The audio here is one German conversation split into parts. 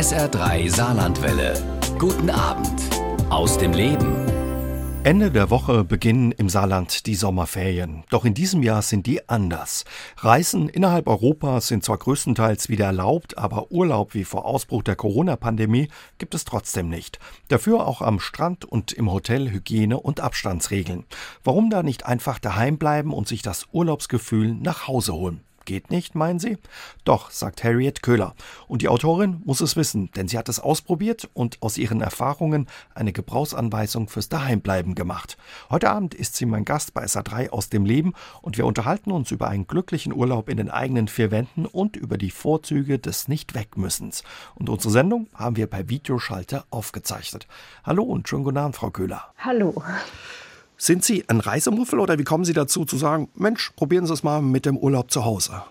SR3 Saarlandwelle. Guten Abend aus dem Leben. Ende der Woche beginnen im Saarland die Sommerferien. Doch in diesem Jahr sind die anders. Reisen innerhalb Europas sind zwar größtenteils wieder erlaubt, aber Urlaub wie vor Ausbruch der Corona-Pandemie gibt es trotzdem nicht. Dafür auch am Strand und im Hotel Hygiene- und Abstandsregeln. Warum da nicht einfach daheim bleiben und sich das Urlaubsgefühl nach Hause holen? Geht nicht, meinen Sie? Doch, sagt Harriet Köhler. Und die Autorin muss es wissen, denn sie hat es ausprobiert und aus ihren Erfahrungen eine Gebrauchsanweisung fürs Daheimbleiben gemacht. Heute Abend ist sie mein Gast bei SA3 aus dem Leben und wir unterhalten uns über einen glücklichen Urlaub in den eigenen vier Wänden und über die Vorzüge des Nicht-Wegmüssens. Und unsere Sendung haben wir per Videoschalter aufgezeichnet. Hallo und schönen guten Abend, Frau Köhler. Hallo. Sind Sie ein Reisemuffel oder wie kommen Sie dazu zu sagen, Mensch, probieren Sie es mal mit dem Urlaub zu Hause?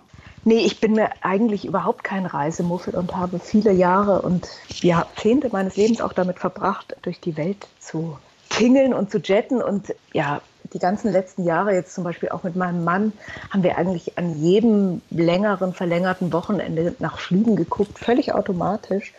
Nee, ich bin mir eigentlich überhaupt kein Reisemuffel und habe viele Jahre und Jahrzehnte meines Lebens auch damit verbracht, durch die Welt zu tingeln und zu jetten. Und ja, die ganzen letzten Jahre, jetzt zum Beispiel auch mit meinem Mann, haben wir eigentlich an jedem längeren, verlängerten Wochenende nach Flügen geguckt, völlig automatisch.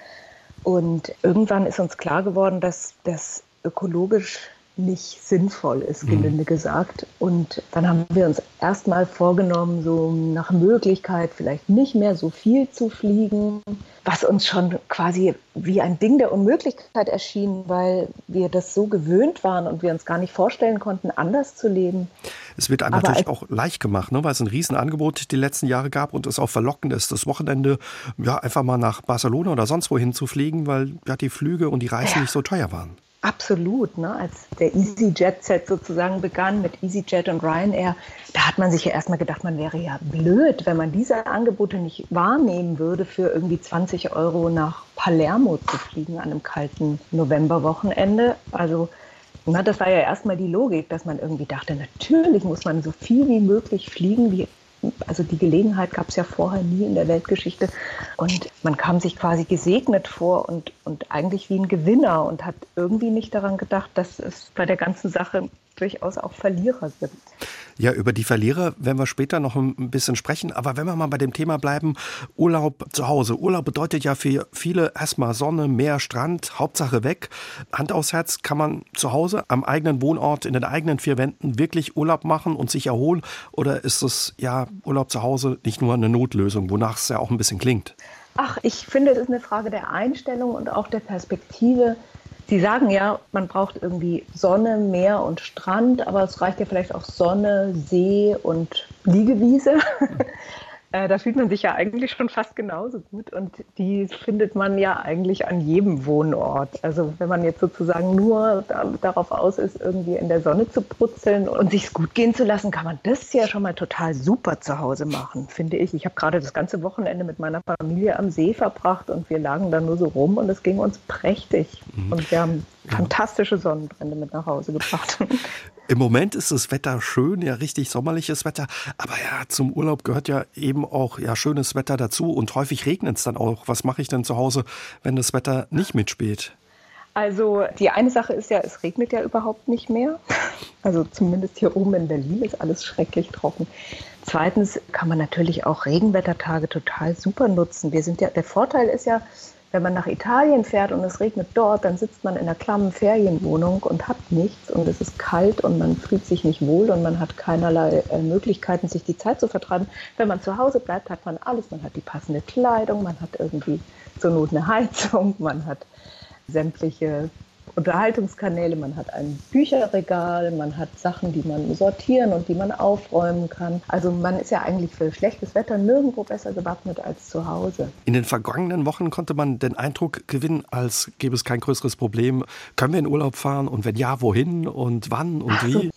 Und irgendwann ist uns klar geworden, dass das ökologisch nicht sinnvoll ist, mhm. gelinde gesagt. Und dann haben wir uns erstmal vorgenommen, so nach Möglichkeit vielleicht nicht mehr so viel zu fliegen, was uns schon quasi wie ein Ding der Unmöglichkeit erschien, weil wir das so gewöhnt waren und wir uns gar nicht vorstellen konnten, anders zu leben. Es wird einem Aber natürlich auch leicht gemacht, ne? weil es ein Riesenangebot die letzten Jahre gab und es auch verlockend ist, das Wochenende ja einfach mal nach Barcelona oder sonst wohin zu fliegen, weil ja die Flüge und die Reisen ja. nicht so teuer waren. Absolut, ne? als der EasyJet-Set sozusagen begann mit EasyJet und Ryanair, da hat man sich ja erstmal gedacht, man wäre ja blöd, wenn man diese Angebote nicht wahrnehmen würde, für irgendwie 20 Euro nach Palermo zu fliegen an einem kalten Novemberwochenende. Also na, das war ja erstmal die Logik, dass man irgendwie dachte, natürlich muss man so viel wie möglich fliegen, wie also die Gelegenheit gab es ja vorher nie in der Weltgeschichte. Und man kam sich quasi gesegnet vor und, und eigentlich wie ein Gewinner und hat irgendwie nicht daran gedacht, dass es bei der ganzen Sache durchaus auch Verlierer sind. Ja, über die Verlierer werden wir später noch ein bisschen sprechen. Aber wenn wir mal bei dem Thema bleiben, Urlaub zu Hause. Urlaub bedeutet ja für viele erstmal Sonne, Meer, Strand, Hauptsache weg. Hand aufs Herz, kann man zu Hause am eigenen Wohnort, in den eigenen vier Wänden wirklich Urlaub machen und sich erholen? Oder ist es ja Urlaub zu Hause nicht nur eine Notlösung, wonach es ja auch ein bisschen klingt? Ach, ich finde, es ist eine Frage der Einstellung und auch der Perspektive. Sie sagen ja, man braucht irgendwie Sonne, Meer und Strand, aber es reicht ja vielleicht auch Sonne, See und Liegewiese. Äh, da fühlt man sich ja eigentlich schon fast genauso gut und die findet man ja eigentlich an jedem Wohnort. Also wenn man jetzt sozusagen nur darauf aus ist, irgendwie in der Sonne zu brutzeln und sich gut gehen zu lassen, kann man das ja schon mal total super zu Hause machen, finde ich. Ich habe gerade das ganze Wochenende mit meiner Familie am See verbracht und wir lagen da nur so rum und es ging uns prächtig mhm. und wir haben fantastische Sonnenbrände mit nach Hause gebracht. Im Moment ist das Wetter schön, ja richtig sommerliches Wetter, aber ja, zum Urlaub gehört ja eben auch ja schönes Wetter dazu und häufig regnet es dann auch. Was mache ich denn zu Hause, wenn das Wetter nicht mitspielt? Also die eine Sache ist ja, es regnet ja überhaupt nicht mehr. Also zumindest hier oben in Berlin ist alles schrecklich trocken. Zweitens kann man natürlich auch Regenwettertage total super nutzen. Wir sind ja, der Vorteil ist ja, wenn man nach Italien fährt und es regnet dort, dann sitzt man in einer klammen Ferienwohnung und hat nichts und es ist kalt und man fühlt sich nicht wohl und man hat keinerlei äh, Möglichkeiten, sich die Zeit zu vertreiben. Wenn man zu Hause bleibt, hat man alles. Man hat die passende Kleidung, man hat irgendwie zur Not eine Heizung, man hat sämtliche Unterhaltungskanäle, man hat ein Bücherregal, man hat Sachen, die man sortieren und die man aufräumen kann. Also man ist ja eigentlich für schlechtes Wetter nirgendwo besser gewappnet als zu Hause. In den vergangenen Wochen konnte man den Eindruck gewinnen, als gäbe es kein größeres Problem. Können wir in Urlaub fahren und wenn ja, wohin und wann und wie?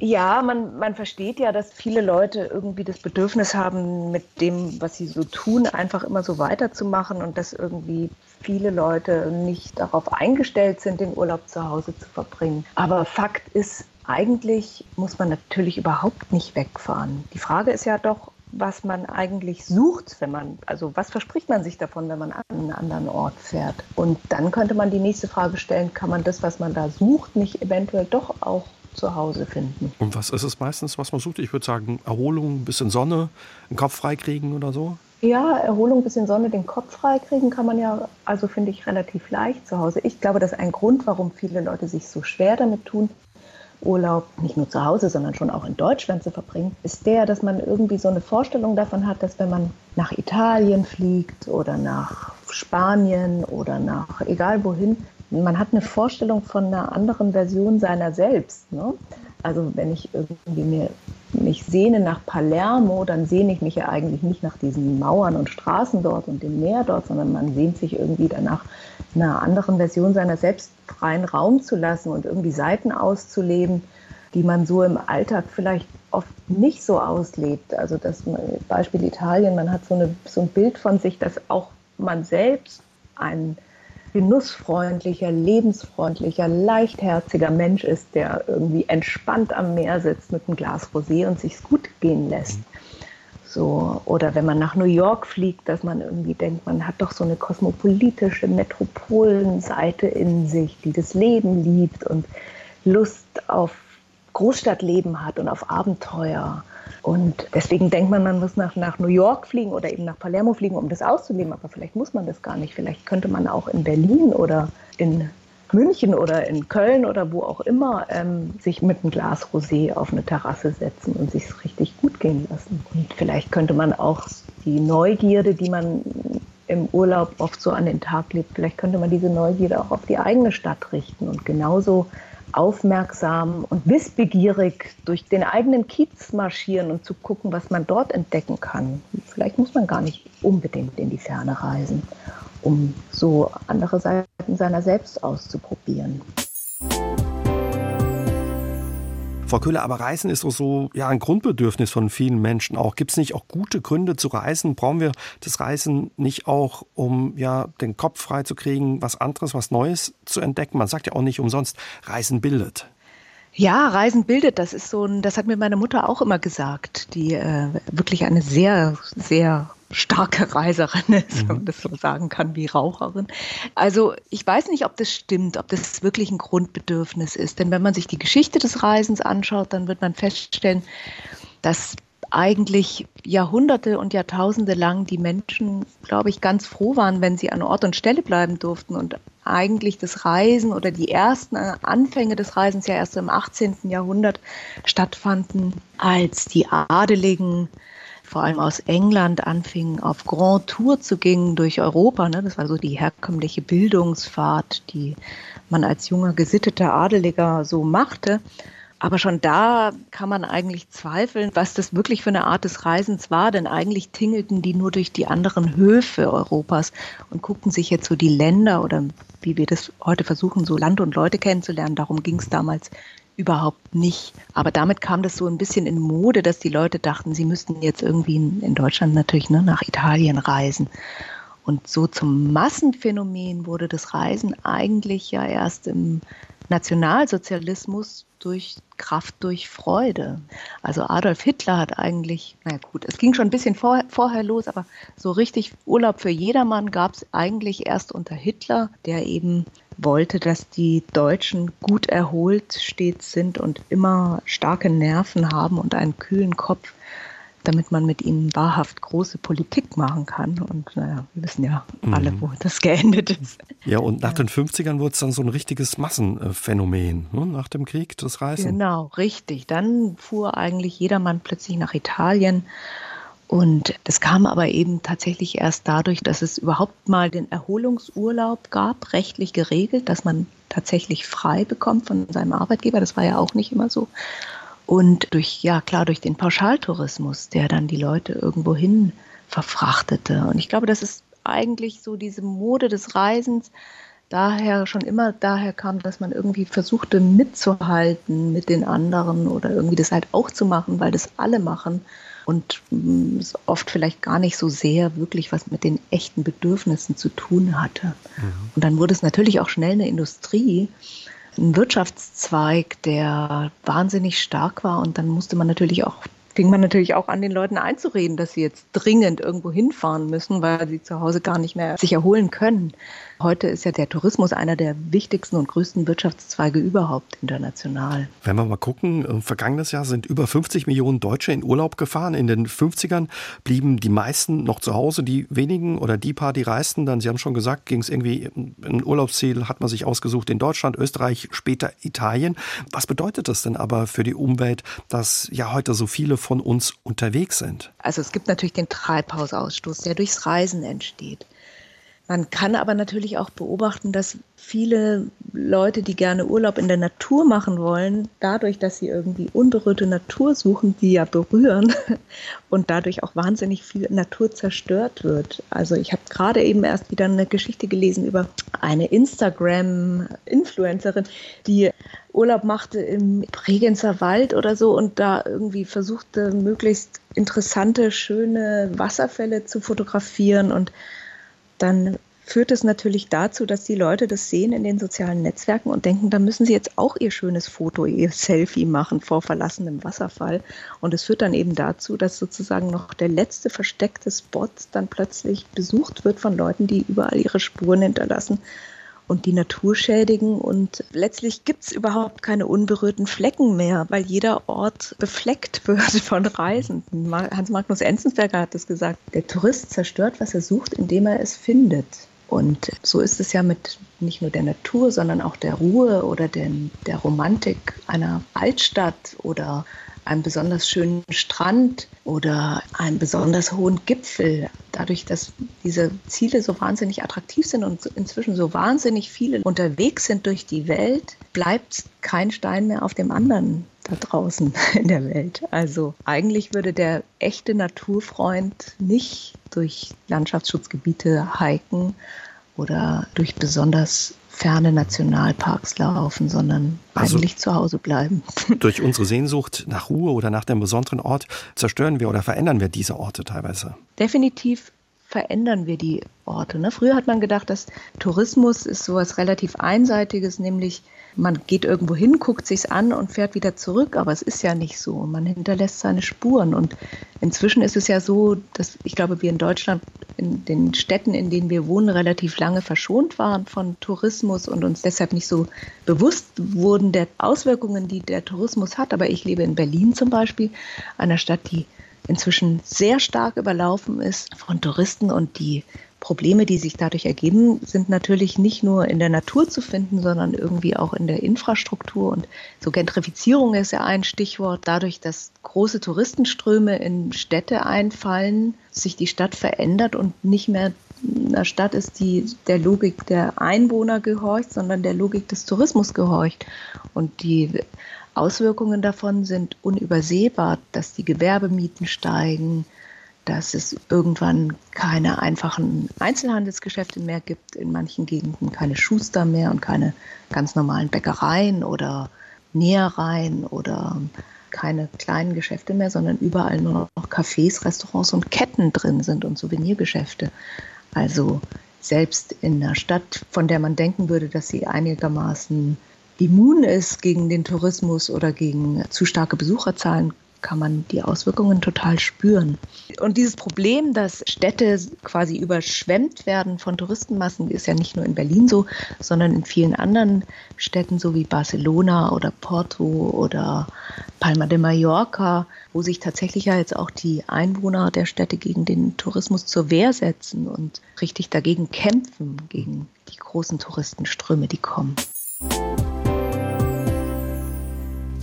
Ja, man, man versteht ja, dass viele Leute irgendwie das Bedürfnis haben, mit dem, was sie so tun, einfach immer so weiterzumachen und dass irgendwie viele Leute nicht darauf eingestellt sind, den Urlaub zu Hause zu verbringen. Aber Fakt ist, eigentlich muss man natürlich überhaupt nicht wegfahren. Die Frage ist ja doch, was man eigentlich sucht, wenn man, also was verspricht man sich davon, wenn man an einen anderen Ort fährt? Und dann könnte man die nächste Frage stellen, kann man das, was man da sucht, nicht eventuell doch auch zu Hause finden. Und was ist es meistens, was man sucht? Ich würde sagen, Erholung, ein bisschen Sonne, einen Kopf freikriegen oder so? Ja, Erholung, bisschen Sonne, den Kopf freikriegen kann man ja, also finde ich, relativ leicht zu Hause. Ich glaube, das ist ein Grund, warum viele Leute sich so schwer damit tun, Urlaub nicht nur zu Hause, sondern schon auch in Deutschland zu verbringen, ist der, dass man irgendwie so eine Vorstellung davon hat, dass wenn man nach Italien fliegt oder nach Spanien oder nach egal wohin, man hat eine Vorstellung von einer anderen Version seiner selbst. Ne? Also wenn ich irgendwie mir, mich sehne nach Palermo, dann sehne ich mich ja eigentlich nicht nach diesen Mauern und Straßen dort und dem Meer dort, sondern man sehnt sich irgendwie danach, einer anderen Version seiner selbst freien Raum zu lassen und irgendwie Seiten auszuleben, die man so im Alltag vielleicht oft nicht so auslebt. Also das Beispiel Italien, man hat so, eine, so ein Bild von sich, dass auch man selbst ein genussfreundlicher, lebensfreundlicher, leichtherziger Mensch ist, der irgendwie entspannt am Meer sitzt mit einem Glas Rosé und sich's gut gehen lässt. So, oder wenn man nach New York fliegt, dass man irgendwie denkt, man hat doch so eine kosmopolitische Metropolenseite in sich, die das Leben liebt und Lust auf Großstadtleben hat und auf Abenteuer. Und deswegen denkt man, man muss nach, nach New York fliegen oder eben nach Palermo fliegen, um das auszuleben. Aber vielleicht muss man das gar nicht. Vielleicht könnte man auch in Berlin oder in München oder in Köln oder wo auch immer ähm, sich mit einem Glas Rosé auf eine Terrasse setzen und sich richtig gut gehen lassen. Und vielleicht könnte man auch die Neugierde, die man im Urlaub oft so an den Tag legt, vielleicht könnte man diese Neugierde auch auf die eigene Stadt richten und genauso aufmerksam und wissbegierig durch den eigenen Kiez marschieren und zu gucken, was man dort entdecken kann. Vielleicht muss man gar nicht unbedingt in die Ferne reisen, um so andere Seiten seiner selbst auszuprobieren. Frau Köhler, aber Reisen ist doch so ja, ein Grundbedürfnis von vielen Menschen auch. Gibt es nicht auch gute Gründe zu reisen? Brauchen wir das Reisen nicht auch, um ja, den Kopf frei zu kriegen, was anderes, was Neues zu entdecken? Man sagt ja auch nicht umsonst, Reisen bildet. Ja, Reisen bildet, das ist so ein, das hat mir meine Mutter auch immer gesagt, die äh, wirklich eine sehr, sehr starke Reiserin ist, mhm. wenn man das so sagen kann, wie Raucherin. Also ich weiß nicht, ob das stimmt, ob das wirklich ein Grundbedürfnis ist. Denn wenn man sich die Geschichte des Reisens anschaut, dann wird man feststellen, dass eigentlich Jahrhunderte und Jahrtausende lang die Menschen, glaube ich, ganz froh waren, wenn sie an Ort und Stelle bleiben durften und eigentlich das Reisen oder die ersten Anfänge des Reisens ja erst im 18. Jahrhundert stattfanden, als die Adeligen vor allem aus England anfingen, auf Grand Tour zu gehen durch Europa. Ne? Das war so die herkömmliche Bildungsfahrt, die man als junger, gesitteter Adeliger so machte. Aber schon da kann man eigentlich zweifeln, was das wirklich für eine Art des Reisens war, denn eigentlich tingelten die nur durch die anderen Höfe Europas und guckten sich jetzt so die Länder oder wie wir das heute versuchen, so Land und Leute kennenzulernen. Darum ging es damals überhaupt nicht. Aber damit kam das so ein bisschen in Mode, dass die Leute dachten, sie müssten jetzt irgendwie in, Deutschland natürlich ne, nach Italien reisen. Und so zum Massenphänomen wurde das Reisen eigentlich ja erst im Nationalsozialismus durch Kraft durch Freude. Also Adolf Hitler hat eigentlich, naja gut, es ging schon ein bisschen vor, vorher los, aber so richtig Urlaub für jedermann gab es eigentlich erst unter Hitler, der eben wollte, dass die Deutschen gut erholt stets sind und immer starke Nerven haben und einen kühlen Kopf damit man mit ihnen wahrhaft große Politik machen kann. Und naja, wir wissen ja alle, mhm. wo das geendet ist. Ja, und nach ja. den 50ern wurde es dann so ein richtiges Massenphänomen, ne? nach dem Krieg, das Reisen. Genau, richtig. Dann fuhr eigentlich jedermann plötzlich nach Italien. Und das kam aber eben tatsächlich erst dadurch, dass es überhaupt mal den Erholungsurlaub gab, rechtlich geregelt, dass man tatsächlich frei bekommt von seinem Arbeitgeber. Das war ja auch nicht immer so. Und durch, ja klar, durch den Pauschaltourismus, der dann die Leute irgendwo hin verfrachtete. Und ich glaube, das ist eigentlich so diese Mode des Reisens, daher schon immer daher kam, dass man irgendwie versuchte mitzuhalten mit den anderen oder irgendwie das halt auch zu machen, weil das alle machen und mm, es oft vielleicht gar nicht so sehr wirklich was mit den echten Bedürfnissen zu tun hatte. Mhm. Und dann wurde es natürlich auch schnell eine Industrie, ein Wirtschaftszweig, der wahnsinnig stark war und dann musste man natürlich auch fing man natürlich auch an, den Leuten einzureden, dass sie jetzt dringend irgendwo hinfahren müssen, weil sie zu Hause gar nicht mehr sich erholen können. Heute ist ja der Tourismus einer der wichtigsten und größten Wirtschaftszweige überhaupt international. Wenn wir mal gucken, äh, vergangenes Jahr sind über 50 Millionen Deutsche in Urlaub gefahren. In den 50ern blieben die meisten noch zu Hause. Die wenigen oder die paar, die reisten, dann, Sie haben schon gesagt, ging es irgendwie, ein Urlaubsziel hat man sich ausgesucht in Deutschland, Österreich, später Italien. Was bedeutet das denn aber für die Umwelt, dass ja heute so viele von uns unterwegs sind? Also es gibt natürlich den Treibhausausstoß, der durchs Reisen entsteht. Man kann aber natürlich auch beobachten, dass viele Leute, die gerne Urlaub in der Natur machen wollen, dadurch, dass sie irgendwie unberührte Natur suchen, die ja berühren und dadurch auch wahnsinnig viel Natur zerstört wird. Also ich habe gerade eben erst wieder eine Geschichte gelesen über eine Instagram-Influencerin, die Urlaub machte im Bregenzer Wald oder so und da irgendwie versuchte, möglichst interessante, schöne Wasserfälle zu fotografieren und dann führt es natürlich dazu, dass die Leute das sehen in den sozialen Netzwerken und denken, da müssen sie jetzt auch ihr schönes Foto, ihr Selfie machen vor verlassenem Wasserfall. Und es führt dann eben dazu, dass sozusagen noch der letzte versteckte Spot dann plötzlich besucht wird von Leuten, die überall ihre Spuren hinterlassen und die Natur schädigen. Und letztlich gibt es überhaupt keine unberührten Flecken mehr, weil jeder Ort befleckt wird von Reisenden. Hans Magnus Enzensberger hat es gesagt, der Tourist zerstört, was er sucht, indem er es findet. Und so ist es ja mit nicht nur der Natur, sondern auch der Ruhe oder den, der Romantik einer Altstadt oder einem besonders schönen Strand oder einem besonders hohen Gipfel. Dadurch, dass diese Ziele so wahnsinnig attraktiv sind und inzwischen so wahnsinnig viele unterwegs sind durch die Welt, bleibt kein Stein mehr auf dem anderen da draußen in der Welt. Also eigentlich würde der echte Naturfreund nicht durch Landschaftsschutzgebiete hiken oder durch besonders ferne Nationalparks laufen, sondern also eigentlich zu Hause bleiben. Durch unsere Sehnsucht nach Ruhe oder nach dem besonderen Ort zerstören wir oder verändern wir diese Orte teilweise. Definitiv verändern wir die Orte. Ne? Früher hat man gedacht, dass Tourismus ist sowas relativ Einseitiges, nämlich man geht irgendwo hin, guckt sich's an und fährt wieder zurück, aber es ist ja nicht so. Man hinterlässt seine Spuren und inzwischen ist es ja so, dass ich glaube, wir in Deutschland in den Städten, in denen wir wohnen, relativ lange verschont waren von Tourismus und uns deshalb nicht so bewusst wurden der Auswirkungen, die der Tourismus hat. Aber ich lebe in Berlin zum Beispiel, einer Stadt, die inzwischen sehr stark überlaufen ist von Touristen und die Probleme, die sich dadurch ergeben, sind natürlich nicht nur in der Natur zu finden, sondern irgendwie auch in der Infrastruktur. Und so Gentrifizierung ist ja ein Stichwort. Dadurch, dass große Touristenströme in Städte einfallen, sich die Stadt verändert und nicht mehr eine Stadt ist, die der Logik der Einwohner gehorcht, sondern der Logik des Tourismus gehorcht. Und die Auswirkungen davon sind unübersehbar, dass die Gewerbemieten steigen, dass es irgendwann keine einfachen Einzelhandelsgeschäfte mehr gibt, in manchen Gegenden keine Schuster mehr und keine ganz normalen Bäckereien oder Nähereien oder keine kleinen Geschäfte mehr, sondern überall nur noch Cafés, Restaurants und Ketten drin sind und Souvenirgeschäfte. Also selbst in einer Stadt, von der man denken würde, dass sie einigermaßen immun ist gegen den Tourismus oder gegen zu starke Besucherzahlen, kann man die Auswirkungen total spüren. Und dieses Problem, dass Städte quasi überschwemmt werden von Touristenmassen, ist ja nicht nur in Berlin so, sondern in vielen anderen Städten, so wie Barcelona oder Porto oder Palma de Mallorca, wo sich tatsächlich ja jetzt auch die Einwohner der Städte gegen den Tourismus zur Wehr setzen und richtig dagegen kämpfen, gegen die großen Touristenströme, die kommen.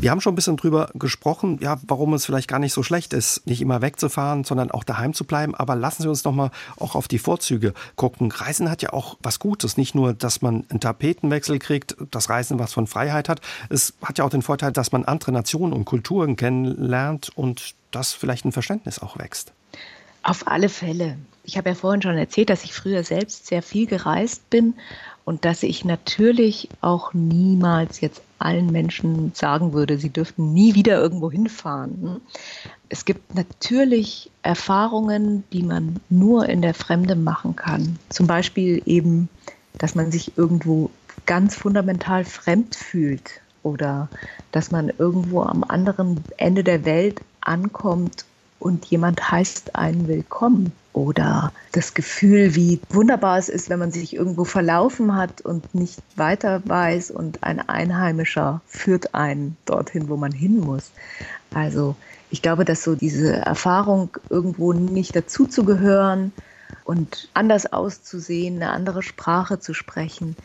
Wir haben schon ein bisschen drüber gesprochen, ja, warum es vielleicht gar nicht so schlecht ist, nicht immer wegzufahren, sondern auch daheim zu bleiben. Aber lassen Sie uns noch mal auch auf die Vorzüge gucken. Reisen hat ja auch was Gutes. Nicht nur, dass man einen Tapetenwechsel kriegt, das Reisen was von Freiheit hat. Es hat ja auch den Vorteil, dass man andere Nationen und Kulturen kennenlernt und dass vielleicht ein Verständnis auch wächst. Auf alle Fälle. Ich habe ja vorhin schon erzählt, dass ich früher selbst sehr viel gereist bin und dass ich natürlich auch niemals jetzt allen Menschen sagen würde, sie dürften nie wieder irgendwo hinfahren. Es gibt natürlich Erfahrungen, die man nur in der Fremde machen kann. Zum Beispiel eben, dass man sich irgendwo ganz fundamental fremd fühlt oder dass man irgendwo am anderen Ende der Welt ankommt und jemand heißt einen willkommen oder das Gefühl, wie wunderbar es ist, wenn man sich irgendwo verlaufen hat und nicht weiter weiß und ein Einheimischer führt einen dorthin, wo man hin muss. Also ich glaube, dass so diese Erfahrung, irgendwo nicht dazuzugehören und anders auszusehen, eine andere Sprache zu sprechen,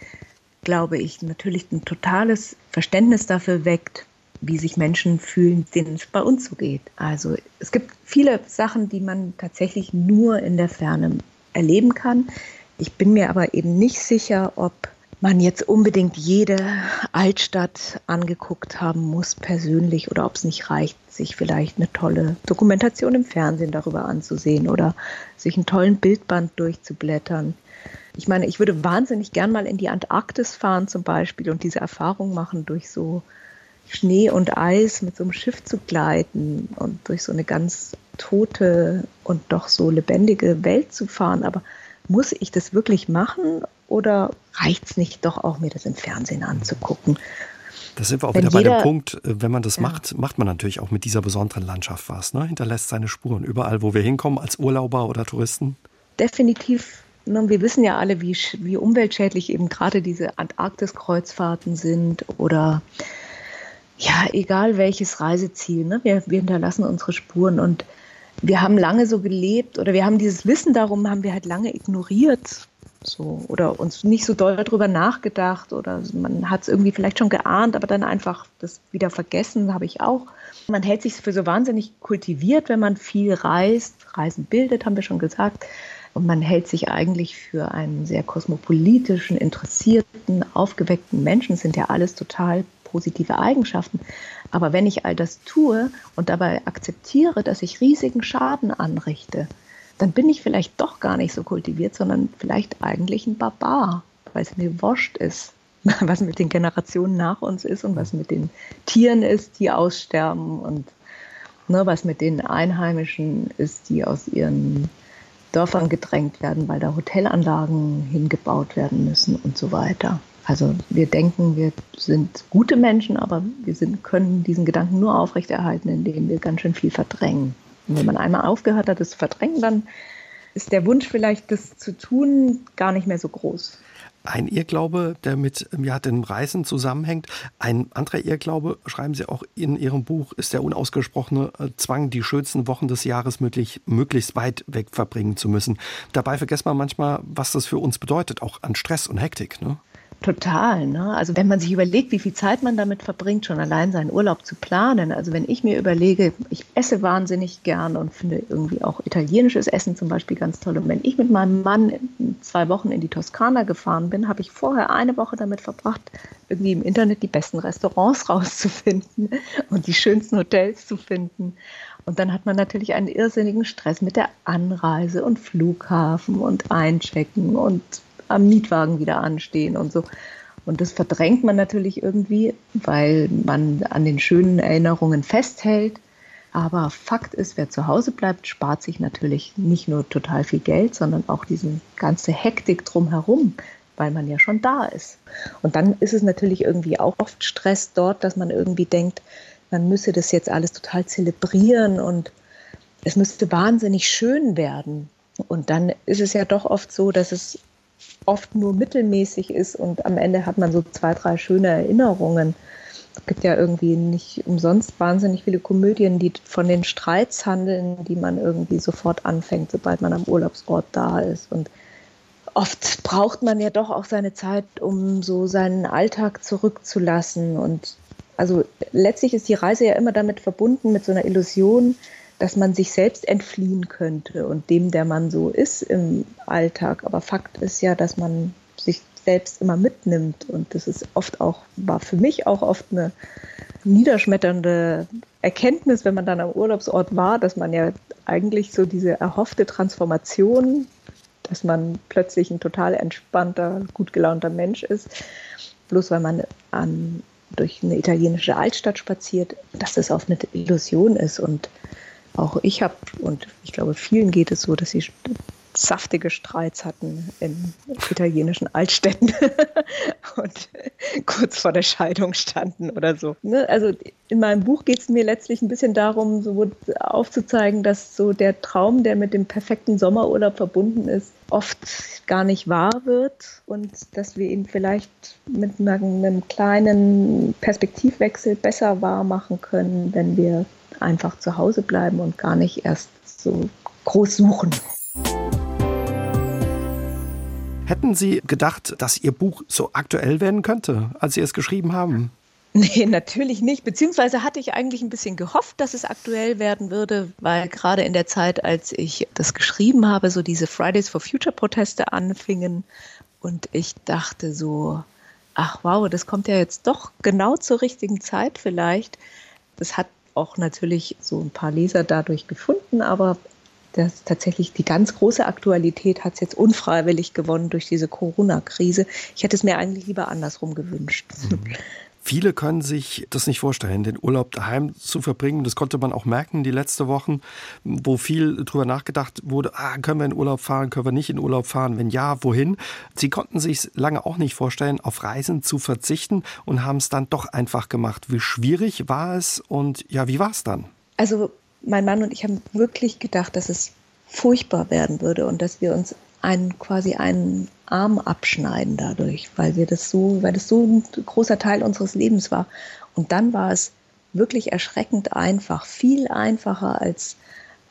glaube ich, natürlich ein totales Verständnis dafür weckt, wie sich Menschen fühlen, denen es bei uns so geht. Also es gibt viele Sachen, die man tatsächlich nur in der Ferne erleben kann. Ich bin mir aber eben nicht sicher, ob man jetzt unbedingt jede Altstadt angeguckt haben muss persönlich oder ob es nicht reicht, sich vielleicht eine tolle Dokumentation im Fernsehen darüber anzusehen oder sich einen tollen Bildband durchzublättern. Ich meine, ich würde wahnsinnig gern mal in die Antarktis fahren zum Beispiel und diese Erfahrung machen durch so Schnee und Eis mit so einem Schiff zu gleiten und durch so eine ganz tote und doch so lebendige Welt zu fahren. Aber muss ich das wirklich machen oder reicht es nicht doch auch, mir das im Fernsehen anzugucken? Da sind wir auch wenn wieder jeder, bei dem Punkt, äh, wenn man das ja. macht, macht man natürlich auch mit dieser besonderen Landschaft was, ne? hinterlässt seine Spuren überall, wo wir hinkommen, als Urlauber oder Touristen. Definitiv. Ne, wir wissen ja alle, wie, wie umweltschädlich eben gerade diese Antarktis-Kreuzfahrten sind oder ja, egal welches Reiseziel, ne? wir, wir hinterlassen unsere Spuren und wir haben lange so gelebt oder wir haben dieses Wissen darum, haben wir halt lange ignoriert so oder uns nicht so doll darüber nachgedacht oder man hat es irgendwie vielleicht schon geahnt, aber dann einfach das wieder vergessen, habe ich auch. Man hält sich für so wahnsinnig kultiviert, wenn man viel reist, Reisen bildet, haben wir schon gesagt. Und man hält sich eigentlich für einen sehr kosmopolitischen, interessierten, aufgeweckten Menschen. Das sind ja alles total positive Eigenschaften. Aber wenn ich all das tue und dabei akzeptiere, dass ich riesigen Schaden anrichte, dann bin ich vielleicht doch gar nicht so kultiviert, sondern vielleicht eigentlich ein Barbar, weil es mir wurscht ist, was mit den Generationen nach uns ist und was mit den Tieren ist, die aussterben und ne, was mit den Einheimischen ist, die aus ihren Dörfern gedrängt werden, weil da Hotelanlagen hingebaut werden müssen und so weiter. Also wir denken, wir sind gute Menschen, aber wir sind, können diesen Gedanken nur aufrechterhalten, indem wir ganz schön viel verdrängen. Und wenn man einmal aufgehört hat, das zu verdrängen, dann ist der Wunsch vielleicht, das zu tun, gar nicht mehr so groß. Ein Irrglaube, der mit ja, dem Reisen zusammenhängt. Ein anderer Irrglaube, schreiben Sie auch in Ihrem Buch, ist der unausgesprochene äh, Zwang, die schönsten Wochen des Jahres möglich, möglichst weit weg verbringen zu müssen. Dabei vergisst man manchmal, was das für uns bedeutet, auch an Stress und Hektik. Ne? Total. Ne? Also wenn man sich überlegt, wie viel Zeit man damit verbringt, schon allein seinen Urlaub zu planen. Also wenn ich mir überlege, ich esse wahnsinnig gern und finde irgendwie auch italienisches Essen zum Beispiel ganz toll. Und wenn ich mit meinem Mann zwei Wochen in die Toskana gefahren bin, habe ich vorher eine Woche damit verbracht, irgendwie im Internet die besten Restaurants rauszufinden und die schönsten Hotels zu finden. Und dann hat man natürlich einen irrsinnigen Stress mit der Anreise und Flughafen und Einchecken und am Mietwagen wieder anstehen und so. Und das verdrängt man natürlich irgendwie, weil man an den schönen Erinnerungen festhält. Aber Fakt ist, wer zu Hause bleibt, spart sich natürlich nicht nur total viel Geld, sondern auch diese ganze Hektik drumherum, weil man ja schon da ist. Und dann ist es natürlich irgendwie auch oft Stress dort, dass man irgendwie denkt, man müsse das jetzt alles total zelebrieren und es müsste wahnsinnig schön werden. Und dann ist es ja doch oft so, dass es oft nur mittelmäßig ist und am Ende hat man so zwei, drei schöne Erinnerungen. Es gibt ja irgendwie nicht umsonst wahnsinnig viele Komödien, die von den Streits handeln, die man irgendwie sofort anfängt, sobald man am Urlaubsort da ist. Und oft braucht man ja doch auch seine Zeit, um so seinen Alltag zurückzulassen. Und also letztlich ist die Reise ja immer damit verbunden, mit so einer Illusion, dass man sich selbst entfliehen könnte und dem, der man so ist im Alltag. Aber Fakt ist ja, dass man sich selbst immer mitnimmt. Und das ist oft auch, war für mich auch oft eine niederschmetternde Erkenntnis, wenn man dann am Urlaubsort war, dass man ja eigentlich so diese erhoffte Transformation, dass man plötzlich ein total entspannter, gut gelaunter Mensch ist, bloß weil man an, durch eine italienische Altstadt spaziert, dass das auf eine Illusion ist und auch ich habe, und ich glaube, vielen geht es so, dass sie saftige Streits hatten in italienischen Altstädten und kurz vor der Scheidung standen oder so. Ne? Also in meinem Buch geht es mir letztlich ein bisschen darum, so aufzuzeigen, dass so der Traum, der mit dem perfekten Sommerurlaub verbunden ist, oft gar nicht wahr wird und dass wir ihn vielleicht mit einem kleinen Perspektivwechsel besser wahr machen können, wenn wir einfach zu Hause bleiben und gar nicht erst so groß suchen. Hätten Sie gedacht, dass Ihr Buch so aktuell werden könnte, als Sie es geschrieben haben? Nee, natürlich nicht. Beziehungsweise hatte ich eigentlich ein bisschen gehofft, dass es aktuell werden würde, weil gerade in der Zeit, als ich das geschrieben habe, so diese Fridays for Future Proteste anfingen und ich dachte so, ach wow, das kommt ja jetzt doch genau zur richtigen Zeit vielleicht. Das hat auch natürlich so ein paar Leser dadurch gefunden, aber das tatsächlich die ganz große Aktualität hat es jetzt unfreiwillig gewonnen durch diese Corona-Krise. Ich hätte es mir eigentlich lieber andersrum gewünscht. Mhm. Viele können sich das nicht vorstellen, den Urlaub daheim zu verbringen. Das konnte man auch merken die letzten Wochen, wo viel drüber nachgedacht wurde, ah, können wir in Urlaub fahren, können wir nicht in Urlaub fahren, wenn ja, wohin? Sie konnten sich lange auch nicht vorstellen, auf Reisen zu verzichten und haben es dann doch einfach gemacht. Wie schwierig war es und ja, wie war es dann? Also mein Mann und ich haben wirklich gedacht, dass es furchtbar werden würde und dass wir uns einen quasi einen Arm abschneiden dadurch, weil wir das so, weil das so ein großer Teil unseres Lebens war. Und dann war es wirklich erschreckend einfach, viel einfacher als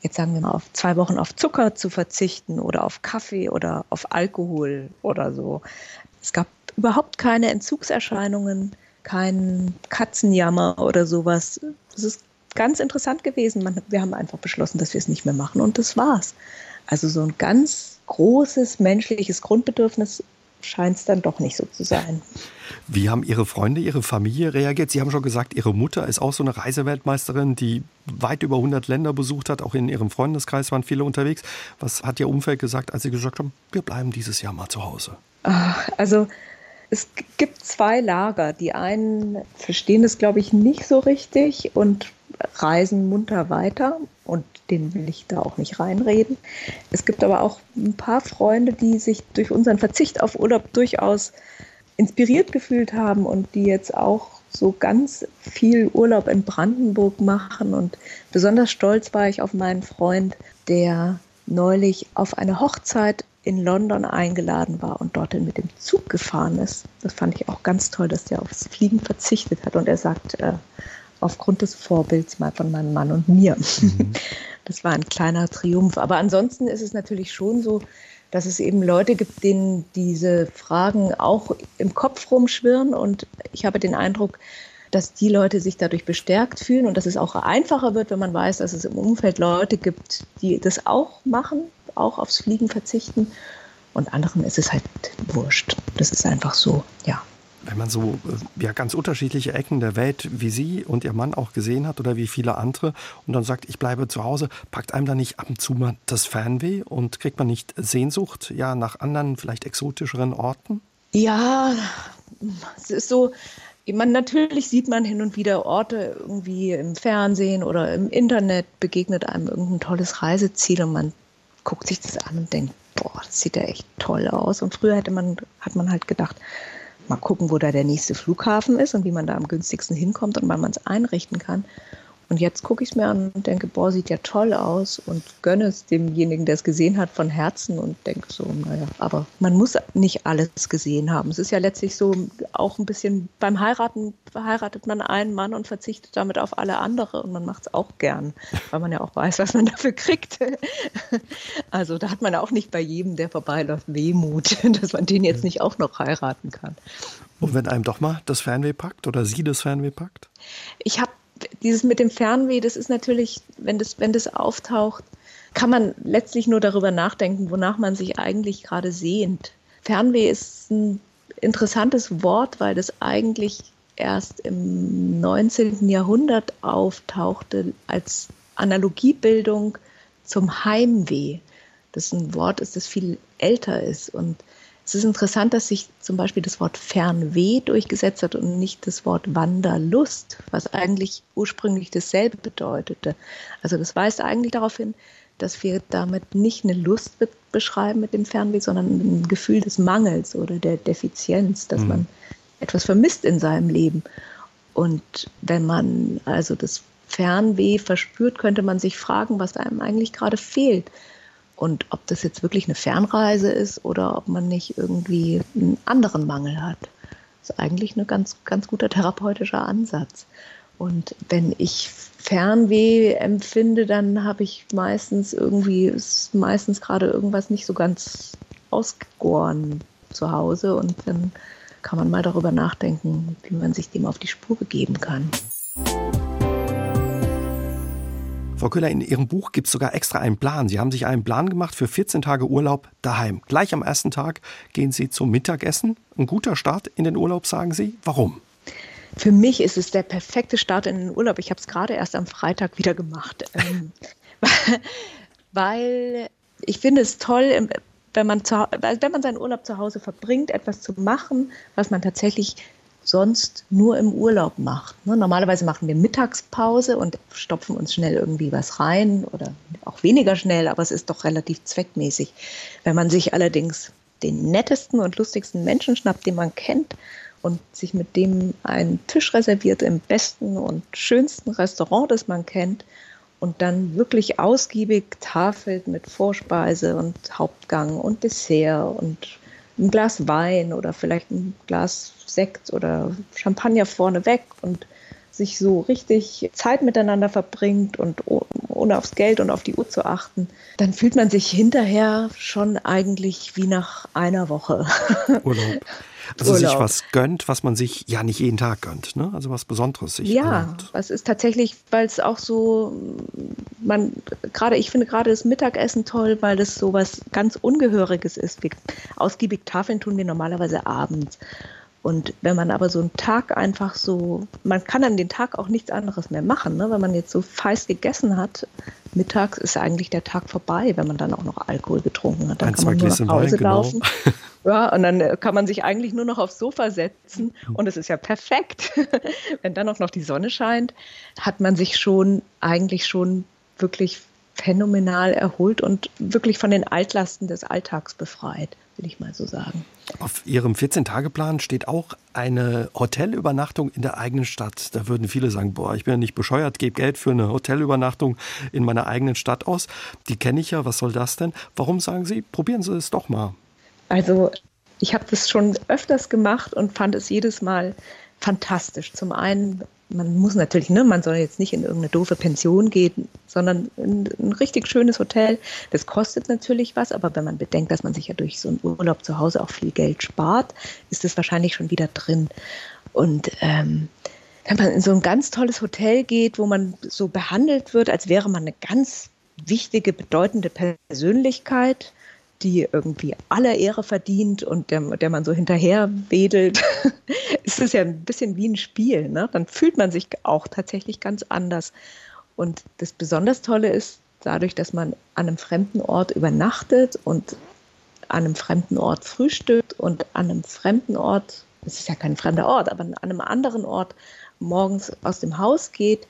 jetzt sagen wir mal auf zwei Wochen auf Zucker zu verzichten oder auf Kaffee oder auf Alkohol oder so. Es gab überhaupt keine Entzugserscheinungen, kein Katzenjammer oder sowas. Das ist ganz interessant gewesen. Man, wir haben einfach beschlossen, dass wir es nicht mehr machen und das war's. Also so ein ganz großes menschliches Grundbedürfnis scheint es dann doch nicht so zu sein. Wie haben Ihre Freunde, Ihre Familie reagiert? Sie haben schon gesagt, Ihre Mutter ist auch so eine Reiseweltmeisterin, die weit über 100 Länder besucht hat. Auch in Ihrem Freundeskreis waren viele unterwegs. Was hat Ihr Umfeld gesagt, als Sie gesagt haben, wir bleiben dieses Jahr mal zu Hause? Also es gibt zwei Lager. Die einen verstehen das, glaube ich, nicht so richtig und reisen munter weiter und den will ich da auch nicht reinreden. Es gibt aber auch ein paar Freunde, die sich durch unseren Verzicht auf Urlaub durchaus inspiriert gefühlt haben und die jetzt auch so ganz viel Urlaub in Brandenburg machen. Und besonders stolz war ich auf meinen Freund, der neulich auf eine Hochzeit in London eingeladen war und dorthin mit dem Zug gefahren ist. Das fand ich auch ganz toll, dass der aufs Fliegen verzichtet hat. Und er sagt, äh, aufgrund des Vorbilds mal von meinem Mann und mir. Mhm. Das war ein kleiner Triumph. Aber ansonsten ist es natürlich schon so, dass es eben Leute gibt, denen diese Fragen auch im Kopf rumschwirren. Und ich habe den Eindruck, dass die Leute sich dadurch bestärkt fühlen und dass es auch einfacher wird, wenn man weiß, dass es im Umfeld Leute gibt, die das auch machen, auch aufs Fliegen verzichten. Und anderen ist es halt wurscht. Das ist einfach so, ja wenn man so äh, ja, ganz unterschiedliche Ecken der Welt wie Sie und Ihr Mann auch gesehen hat oder wie viele andere und dann sagt, ich bleibe zu Hause, packt einem da nicht ab und zu mal das Fernweh und kriegt man nicht Sehnsucht ja nach anderen, vielleicht exotischeren Orten? Ja, es ist so, man, natürlich sieht man hin und wieder Orte irgendwie im Fernsehen oder im Internet, begegnet einem irgendein tolles Reiseziel und man guckt sich das an und denkt, boah, das sieht ja echt toll aus. Und früher hätte man, hat man halt gedacht, mal gucken, wo da der nächste Flughafen ist und wie man da am günstigsten hinkommt und wann man es einrichten kann. Und jetzt gucke ich es mir an und denke, boah, sieht ja toll aus und gönne es demjenigen, der es gesehen hat, von Herzen und denke so, naja, aber man muss nicht alles gesehen haben. Es ist ja letztlich so auch ein bisschen beim Heiraten, verheiratet man einen Mann und verzichtet damit auf alle andere und man macht es auch gern, weil man ja auch weiß, was man dafür kriegt. Also da hat man auch nicht bei jedem, der vorbeiläuft, Wehmut, dass man den jetzt nicht auch noch heiraten kann. Und wenn einem doch mal das Fernweh packt oder sie das Fernweh packt? Ich habe dieses mit dem Fernweh, das ist natürlich, wenn das, wenn das auftaucht, kann man letztlich nur darüber nachdenken, wonach man sich eigentlich gerade sehnt. Fernweh ist ein interessantes Wort, weil das eigentlich erst im 19. Jahrhundert auftauchte als Analogiebildung zum Heimweh. Das ein Wort ist, das viel älter ist und es ist interessant, dass sich zum Beispiel das Wort Fernweh durchgesetzt hat und nicht das Wort Wanderlust, was eigentlich ursprünglich dasselbe bedeutete. Also das weist eigentlich darauf hin, dass wir damit nicht eine Lust beschreiben mit dem Fernweh, sondern ein Gefühl des Mangels oder der Defizienz, dass mhm. man etwas vermisst in seinem Leben. Und wenn man also das Fernweh verspürt, könnte man sich fragen, was einem eigentlich gerade fehlt. Und ob das jetzt wirklich eine Fernreise ist oder ob man nicht irgendwie einen anderen Mangel hat. Ist eigentlich ein ganz, ganz guter therapeutischer Ansatz. Und wenn ich Fernweh empfinde, dann habe ich meistens irgendwie, ist meistens gerade irgendwas nicht so ganz ausgegoren zu Hause und dann kann man mal darüber nachdenken, wie man sich dem auf die Spur begeben kann. Frau Köhler, in Ihrem Buch gibt es sogar extra einen Plan. Sie haben sich einen Plan gemacht für 14 Tage Urlaub daheim. Gleich am ersten Tag gehen Sie zum Mittagessen. Ein guter Start in den Urlaub, sagen Sie. Warum? Für mich ist es der perfekte Start in den Urlaub. Ich habe es gerade erst am Freitag wieder gemacht. Ähm, weil ich finde es toll, wenn man, zu, wenn man seinen Urlaub zu Hause verbringt, etwas zu machen, was man tatsächlich sonst nur im Urlaub macht. Ne? Normalerweise machen wir Mittagspause und stopfen uns schnell irgendwie was rein oder auch weniger schnell, aber es ist doch relativ zweckmäßig. Wenn man sich allerdings den nettesten und lustigsten Menschen schnappt, den man kennt und sich mit dem einen Tisch reserviert im besten und schönsten Restaurant, das man kennt und dann wirklich ausgiebig tafelt mit Vorspeise und Hauptgang und Dessert und ein Glas Wein oder vielleicht ein Glas Sekt oder Champagner vorneweg und sich so richtig Zeit miteinander verbringt und ohne aufs Geld und auf die Uhr zu achten, dann fühlt man sich hinterher schon eigentlich wie nach einer Woche. Urlaub. Also Urlaub. sich was gönnt, was man sich ja nicht jeden Tag gönnt, ne? Also was Besonderes sich Ja, gönnt. ist tatsächlich, weil es auch so, man, gerade, ich finde gerade das Mittagessen toll, weil das so was ganz Ungehöriges ist. Wir, ausgiebig Tafeln tun wir normalerweise abends. Und wenn man aber so einen Tag einfach so, man kann an den Tag auch nichts anderes mehr machen, ne? wenn man jetzt so feist gegessen hat, mittags ist eigentlich der Tag vorbei, wenn man dann auch noch Alkohol getrunken hat. Dann Ein, kann man nur nach Hause Wein, laufen. Genau. Ja, und dann äh, kann man sich eigentlich nur noch aufs Sofa setzen und es ist ja perfekt. wenn dann auch noch die Sonne scheint, hat man sich schon eigentlich schon wirklich phänomenal erholt und wirklich von den Altlasten des Alltags befreit, will ich mal so sagen. Auf Ihrem 14-Tage-Plan steht auch eine Hotelübernachtung in der eigenen Stadt. Da würden viele sagen, boah, ich bin ja nicht bescheuert, gebe Geld für eine Hotelübernachtung in meiner eigenen Stadt aus. Die kenne ich ja, was soll das denn? Warum sagen Sie, probieren Sie es doch mal? Also ich habe das schon öfters gemacht und fand es jedes Mal fantastisch. Zum einen man muss natürlich, ne, man soll jetzt nicht in irgendeine doofe Pension gehen, sondern in ein richtig schönes Hotel. Das kostet natürlich was, aber wenn man bedenkt, dass man sich ja durch so einen Urlaub zu Hause auch viel Geld spart, ist das wahrscheinlich schon wieder drin. Und ähm, wenn man in so ein ganz tolles Hotel geht, wo man so behandelt wird, als wäre man eine ganz wichtige, bedeutende Persönlichkeit, die irgendwie aller Ehre verdient und der, der man so hinterher wedelt, ist es ja ein bisschen wie ein Spiel. Ne? Dann fühlt man sich auch tatsächlich ganz anders. Und das besonders Tolle ist, dadurch, dass man an einem fremden Ort übernachtet und an einem fremden Ort frühstückt und an einem fremden Ort, es ist ja kein fremder Ort, aber an einem anderen Ort morgens aus dem Haus geht,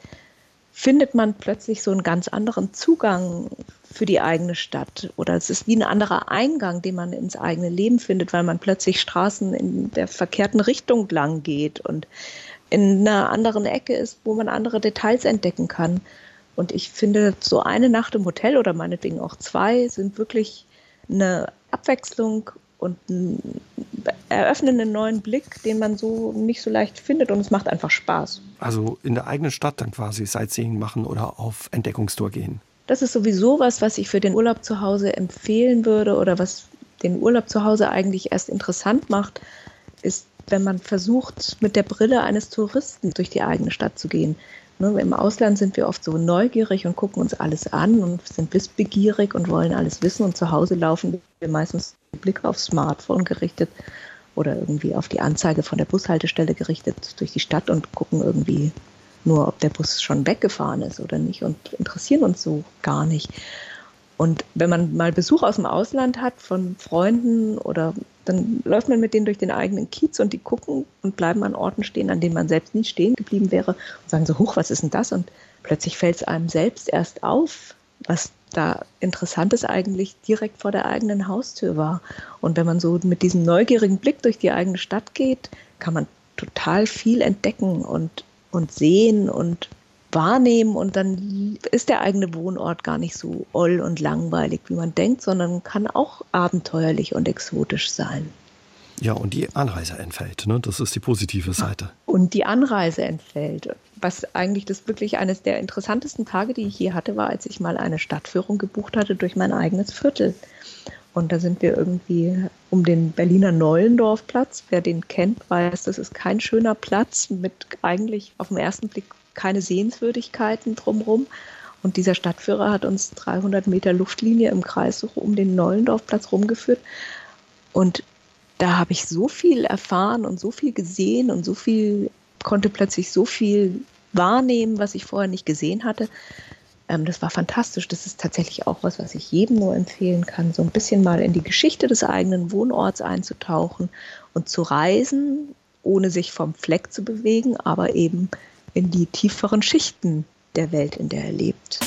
findet man plötzlich so einen ganz anderen Zugang für die eigene Stadt. Oder es ist wie ein anderer Eingang, den man ins eigene Leben findet, weil man plötzlich Straßen in der verkehrten Richtung lang geht und in einer anderen Ecke ist, wo man andere Details entdecken kann. Und ich finde, so eine Nacht im Hotel oder meinetwegen auch zwei sind wirklich eine Abwechslung und eröffnen einen neuen Blick, den man so nicht so leicht findet und es macht einfach Spaß. Also in der eigenen Stadt dann quasi Sightseeing machen oder auf Entdeckungstour gehen. Das ist sowieso was, was ich für den Urlaub zu Hause empfehlen würde oder was den Urlaub zu Hause eigentlich erst interessant macht, ist, wenn man versucht, mit der Brille eines Touristen durch die eigene Stadt zu gehen. Ne, Im Ausland sind wir oft so neugierig und gucken uns alles an und sind wissbegierig und wollen alles wissen. Und zu Hause laufen wir meistens den Blick aufs Smartphone gerichtet oder irgendwie auf die Anzeige von der Bushaltestelle gerichtet durch die Stadt und gucken irgendwie nur, ob der Bus schon weggefahren ist oder nicht und interessieren uns so gar nicht. Und wenn man mal Besuch aus dem Ausland hat von Freunden oder dann läuft man mit denen durch den eigenen Kiez und die gucken und bleiben an Orten stehen, an denen man selbst nie stehen geblieben wäre und sagen so, hoch, was ist denn das? Und plötzlich fällt es einem selbst erst auf, was da Interessantes eigentlich direkt vor der eigenen Haustür war. Und wenn man so mit diesem neugierigen Blick durch die eigene Stadt geht, kann man total viel entdecken und und sehen und wahrnehmen und dann ist der eigene Wohnort gar nicht so oll und langweilig, wie man denkt, sondern kann auch abenteuerlich und exotisch sein. Ja, und die Anreise entfällt, ne? das ist die positive Seite. Und die Anreise entfällt. Was eigentlich das wirklich eines der interessantesten Tage, die ich je hatte, war, als ich mal eine Stadtführung gebucht hatte durch mein eigenes Viertel. Und da sind wir irgendwie um den Berliner Neulendorfplatz. Wer den kennt, weiß, das ist kein schöner Platz mit eigentlich auf den ersten Blick keine Sehenswürdigkeiten drumherum. Und dieser Stadtführer hat uns 300 Meter Luftlinie im Kreis um den Neulendorfplatz rumgeführt. Und da habe ich so viel erfahren und so viel gesehen und so viel, konnte plötzlich so viel wahrnehmen, was ich vorher nicht gesehen hatte. Ähm, das war fantastisch. Das ist tatsächlich auch was, was ich jedem nur empfehlen kann, so ein bisschen mal in die Geschichte des eigenen Wohnorts einzutauchen und zu reisen, ohne sich vom Fleck zu bewegen, aber eben in die tieferen Schichten der Welt, in der er lebt.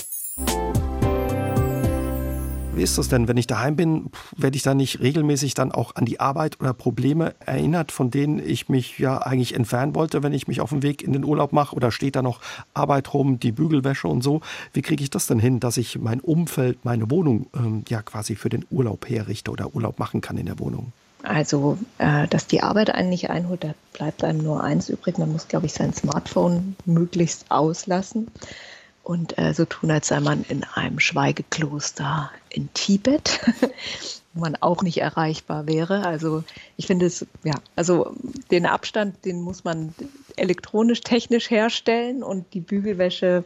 Wie ist das denn, wenn ich daheim bin, werde ich da nicht regelmäßig dann auch an die Arbeit oder Probleme erinnert, von denen ich mich ja eigentlich entfernen wollte, wenn ich mich auf den Weg in den Urlaub mache? Oder steht da noch Arbeit rum, die Bügelwäsche und so? Wie kriege ich das denn hin, dass ich mein Umfeld, meine Wohnung ähm, ja quasi für den Urlaub herrichte oder Urlaub machen kann in der Wohnung? Also, äh, dass die Arbeit einen nicht einholt, da bleibt einem nur eins übrig. Man muss, glaube ich, sein Smartphone möglichst auslassen und äh, so tun, als sei man in einem Schweigekloster in Tibet, wo man auch nicht erreichbar wäre. Also ich finde es, ja, also den Abstand, den muss man elektronisch, technisch herstellen und die Bügelwäsche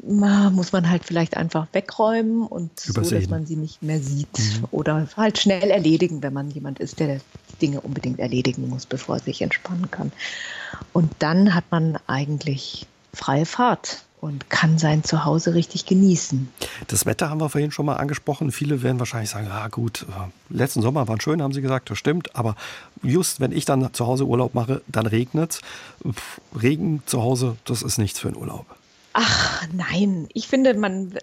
muss man halt vielleicht einfach wegräumen und Übersehen. so, dass man sie nicht mehr sieht. Mhm. Oder halt schnell erledigen, wenn man jemand ist, der Dinge unbedingt erledigen muss, bevor er sich entspannen kann. Und dann hat man eigentlich freie Fahrt und kann sein Zuhause richtig genießen. Das Wetter haben wir vorhin schon mal angesprochen. Viele werden wahrscheinlich sagen, ah gut, äh, letzten Sommer war schön, haben sie gesagt, das stimmt. Aber just wenn ich dann zu Hause Urlaub mache, dann regnet es. Regen zu Hause, das ist nichts für einen Urlaub. Ach nein, ich finde, man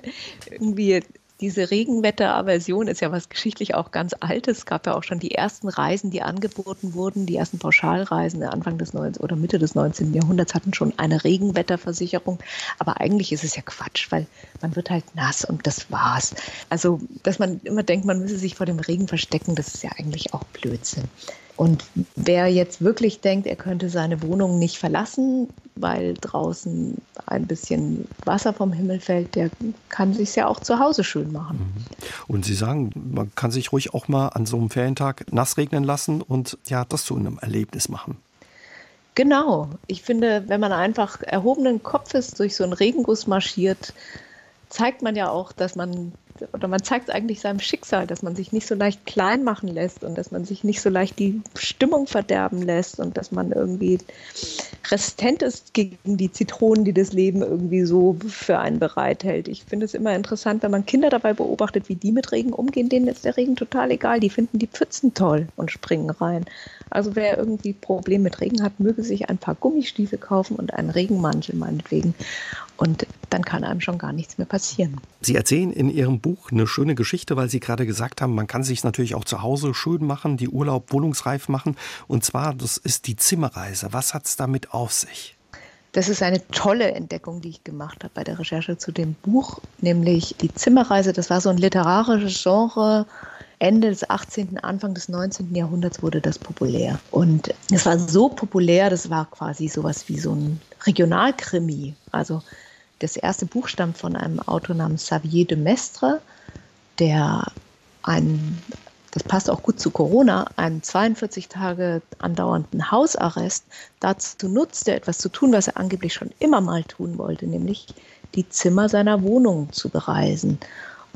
irgendwie diese Regenwetteraversion ist ja was geschichtlich auch ganz Altes. Es gab ja auch schon die ersten Reisen, die angeboten wurden, die ersten Pauschalreisen Anfang des 19. oder Mitte des 19. Jahrhunderts hatten schon eine Regenwetterversicherung. Aber eigentlich ist es ja Quatsch, weil man wird halt nass und das war's. Also, dass man immer denkt, man müsse sich vor dem Regen verstecken, das ist ja eigentlich auch Blödsinn. Und wer jetzt wirklich denkt, er könnte seine Wohnung nicht verlassen, weil draußen ein bisschen Wasser vom Himmel fällt, der kann sich ja auch zu Hause schön machen. Mhm. Und Sie sagen, man kann sich ruhig auch mal an so einem Ferientag nass regnen lassen und ja, das zu einem Erlebnis machen. Genau. Ich finde, wenn man einfach erhobenen Kopfes durch so einen Regenguss marschiert, zeigt man ja auch, dass man oder man zeigt es eigentlich seinem Schicksal, dass man sich nicht so leicht klein machen lässt und dass man sich nicht so leicht die Stimmung verderben lässt und dass man irgendwie resistent ist gegen die Zitronen, die das Leben irgendwie so für einen bereithält. Ich finde es immer interessant, wenn man Kinder dabei beobachtet, wie die mit Regen umgehen, denen ist der Regen total egal. Die finden die Pfützen toll und springen rein. Also wer irgendwie Probleme mit Regen hat, möge sich ein paar Gummistiefel kaufen und einen Regenmantel meinetwegen. Und dann kann einem schon gar nichts mehr passieren. Sie erzählen in Ihrem Buch eine schöne Geschichte, weil Sie gerade gesagt haben, man kann sich natürlich auch zu Hause schön machen, die Urlaub wohnungsreif machen. Und zwar, das ist die Zimmerreise. Was hat es damit auf sich? Das ist eine tolle Entdeckung, die ich gemacht habe bei der Recherche zu dem Buch, nämlich die Zimmerreise. Das war so ein literarisches Genre, Ende des 18., Anfang des 19. Jahrhunderts wurde das populär. Und es war so populär, das war quasi sowas wie so ein Regionalkrimi. Also das erste Buch stammt von einem Autor namens Xavier de Mestre, der einen, das passt auch gut zu Corona, einen 42 Tage andauernden Hausarrest dazu nutzte, etwas zu tun, was er angeblich schon immer mal tun wollte, nämlich die Zimmer seiner Wohnung zu bereisen.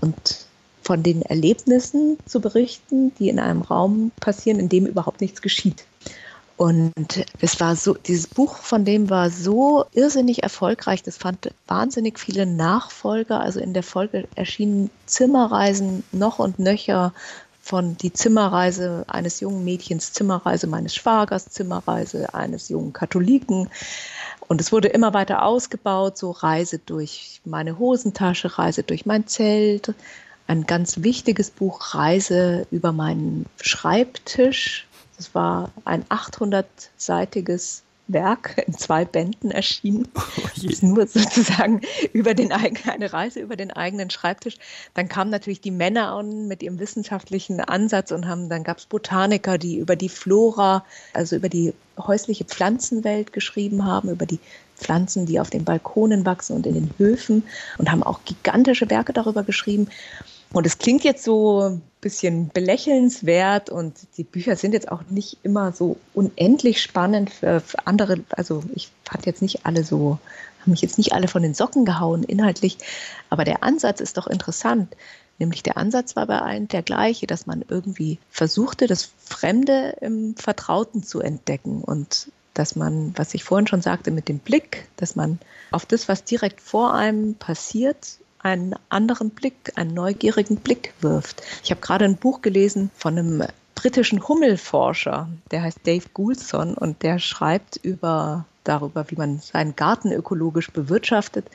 Und von den Erlebnissen zu berichten, die in einem Raum passieren, in dem überhaupt nichts geschieht. Und es war so, dieses Buch von dem war so irrsinnig erfolgreich, das fand wahnsinnig viele Nachfolger. Also in der Folge erschienen Zimmerreisen noch und nöcher von die Zimmerreise eines jungen Mädchens, Zimmerreise meines Schwagers, Zimmerreise eines jungen Katholiken. Und es wurde immer weiter ausgebaut, so Reise durch meine Hosentasche, Reise durch mein Zelt, ein ganz wichtiges Buch Reise über meinen Schreibtisch. Das war ein 800-seitiges Werk in zwei Bänden erschienen. Oh ist nur sozusagen über den eigenen, eine Reise über den eigenen Schreibtisch. Dann kamen natürlich die Männer an mit ihrem wissenschaftlichen Ansatz und haben, dann gab es Botaniker, die über die Flora, also über die häusliche Pflanzenwelt geschrieben haben, über die Pflanzen, die auf den Balkonen wachsen und in den Höfen und haben auch gigantische Werke darüber geschrieben. Und es klingt jetzt so ein bisschen belächelnswert und die Bücher sind jetzt auch nicht immer so unendlich spannend für, für andere. Also ich fand jetzt nicht alle so, haben mich jetzt nicht alle von den Socken gehauen inhaltlich, aber der Ansatz ist doch interessant. Nämlich der Ansatz war bei allen der gleiche, dass man irgendwie versuchte, das Fremde im Vertrauten zu entdecken und dass man, was ich vorhin schon sagte, mit dem Blick, dass man auf das, was direkt vor einem passiert, einen anderen Blick, einen neugierigen Blick wirft. Ich habe gerade ein Buch gelesen von einem britischen Hummelforscher, der heißt Dave Goulson und der schreibt über darüber, wie man seinen Garten ökologisch bewirtschaftet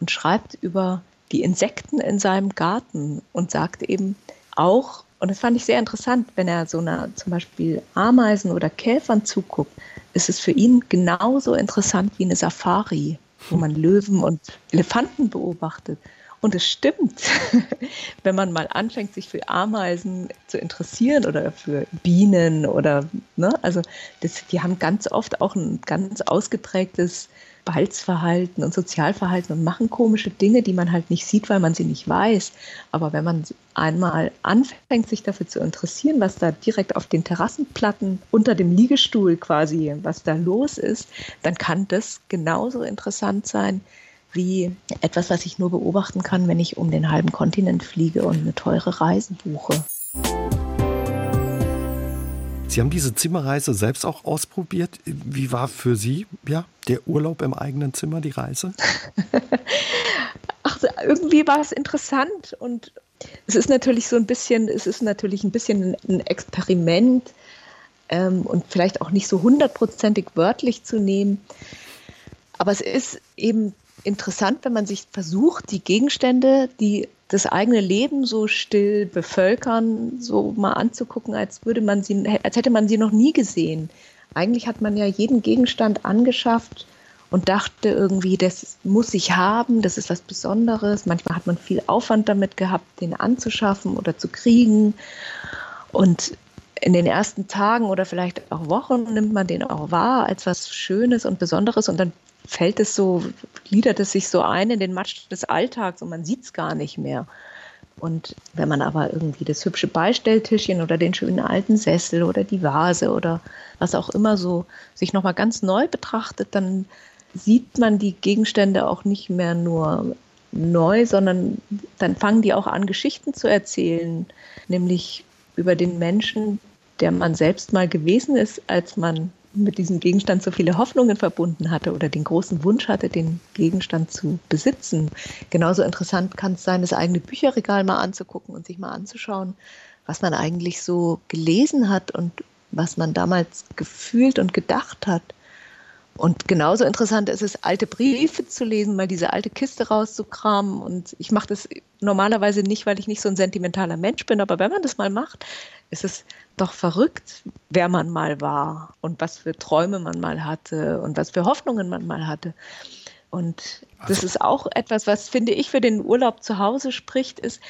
und schreibt über die Insekten in seinem Garten und sagt eben auch, und das fand ich sehr interessant, wenn er so einer zum Beispiel Ameisen oder Käfern zuguckt, ist es für ihn genauso interessant wie eine Safari, wo man Löwen und Elefanten beobachtet. Und es stimmt, wenn man mal anfängt, sich für Ameisen zu interessieren oder für Bienen oder, ne, also das, die haben ganz oft auch ein ganz ausgeprägtes Balzverhalten und Sozialverhalten und machen komische Dinge, die man halt nicht sieht, weil man sie nicht weiß. Aber wenn man einmal anfängt, sich dafür zu interessieren, was da direkt auf den Terrassenplatten unter dem Liegestuhl quasi, was da los ist, dann kann das genauso interessant sein wie etwas, was ich nur beobachten kann, wenn ich um den halben Kontinent fliege und eine teure Reise buche. Sie haben diese Zimmerreise selbst auch ausprobiert. Wie war für Sie ja, der Urlaub im eigenen Zimmer, die Reise? Ach, irgendwie war es interessant und es ist natürlich so ein bisschen, es ist natürlich ein bisschen ein Experiment ähm, und vielleicht auch nicht so hundertprozentig wörtlich zu nehmen. Aber es ist eben interessant, wenn man sich versucht, die Gegenstände, die das eigene Leben so still bevölkern, so mal anzugucken, als würde man sie, als hätte man sie noch nie gesehen. Eigentlich hat man ja jeden Gegenstand angeschafft und dachte irgendwie, das muss ich haben, das ist was Besonderes. Manchmal hat man viel Aufwand damit gehabt, den anzuschaffen oder zu kriegen. Und in den ersten Tagen oder vielleicht auch Wochen nimmt man den auch wahr als was Schönes und Besonderes und dann fällt es so, gliedert es sich so ein in den Matsch des Alltags und man sieht es gar nicht mehr. Und wenn man aber irgendwie das hübsche Beistelltischchen oder den schönen alten Sessel oder die Vase oder was auch immer so sich nochmal ganz neu betrachtet, dann sieht man die Gegenstände auch nicht mehr nur neu, sondern dann fangen die auch an, Geschichten zu erzählen, nämlich über den Menschen, der man selbst mal gewesen ist, als man mit diesem Gegenstand so viele Hoffnungen verbunden hatte oder den großen Wunsch hatte, den Gegenstand zu besitzen. Genauso interessant kann es sein, das eigene Bücherregal mal anzugucken und sich mal anzuschauen, was man eigentlich so gelesen hat und was man damals gefühlt und gedacht hat. Und genauso interessant ist es, alte Briefe zu lesen, mal diese alte Kiste rauszukramen. Und ich mache das normalerweise nicht, weil ich nicht so ein sentimentaler Mensch bin, aber wenn man das mal macht, ist es doch verrückt, wer man mal war und was für Träume man mal hatte und was für Hoffnungen man mal hatte. Und das also ist auch etwas, was, finde ich, für den Urlaub zu Hause spricht, ist,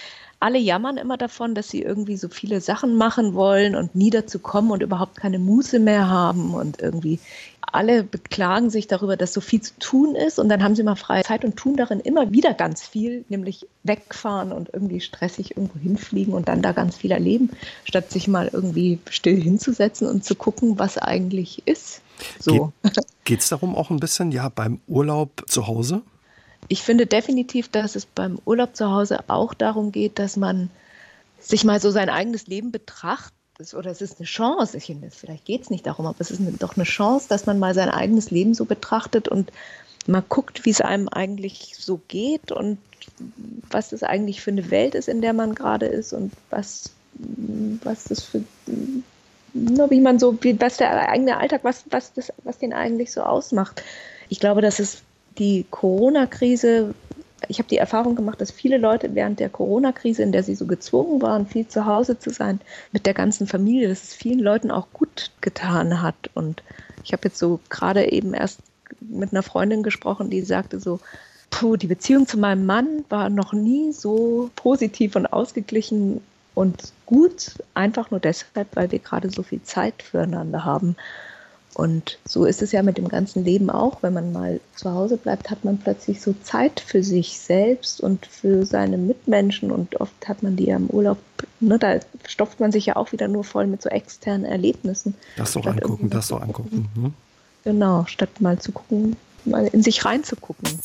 alle jammern immer davon, dass sie irgendwie so viele Sachen machen wollen und nie dazu kommen und überhaupt keine Muße mehr haben und irgendwie alle beklagen sich darüber, dass so viel zu tun ist und dann haben sie mal freie Zeit und tun darin immer wieder ganz viel, nämlich wegfahren und irgendwie stressig irgendwo hinfliegen und dann da ganz viel erleben, statt sich mal irgendwie still hinzusetzen und zu gucken, was eigentlich ist. So. Geht es darum auch ein bisschen, ja, beim Urlaub zu Hause? Ich finde definitiv, dass es beim Urlaub zu Hause auch darum geht, dass man sich mal so sein eigenes Leben betrachtet oder es ist eine Chance, ich vielleicht geht es nicht darum, aber es ist doch eine Chance, dass man mal sein eigenes Leben so betrachtet und mal guckt, wie es einem eigentlich so geht und was das eigentlich für eine Welt ist, in der man gerade ist und was, was das für, wie man so, was der eigene Alltag, was, was, das, was den eigentlich so ausmacht. Ich glaube, dass es die Corona-Krise ich habe die Erfahrung gemacht, dass viele Leute während der Corona-Krise, in der sie so gezwungen waren, viel zu Hause zu sein, mit der ganzen Familie, dass es vielen Leuten auch gut getan hat. Und ich habe jetzt so gerade eben erst mit einer Freundin gesprochen, die sagte so, puh, die Beziehung zu meinem Mann war noch nie so positiv und ausgeglichen und gut, einfach nur deshalb, weil wir gerade so viel Zeit füreinander haben. Und so ist es ja mit dem ganzen Leben auch. Wenn man mal zu Hause bleibt, hat man plötzlich so Zeit für sich selbst und für seine Mitmenschen. Und oft hat man die ja im Urlaub, ne, da stopft man sich ja auch wieder nur voll mit so externen Erlebnissen. Das so angucken, das so angucken. Mhm. Genau, statt mal zu gucken, mal in sich reinzugucken.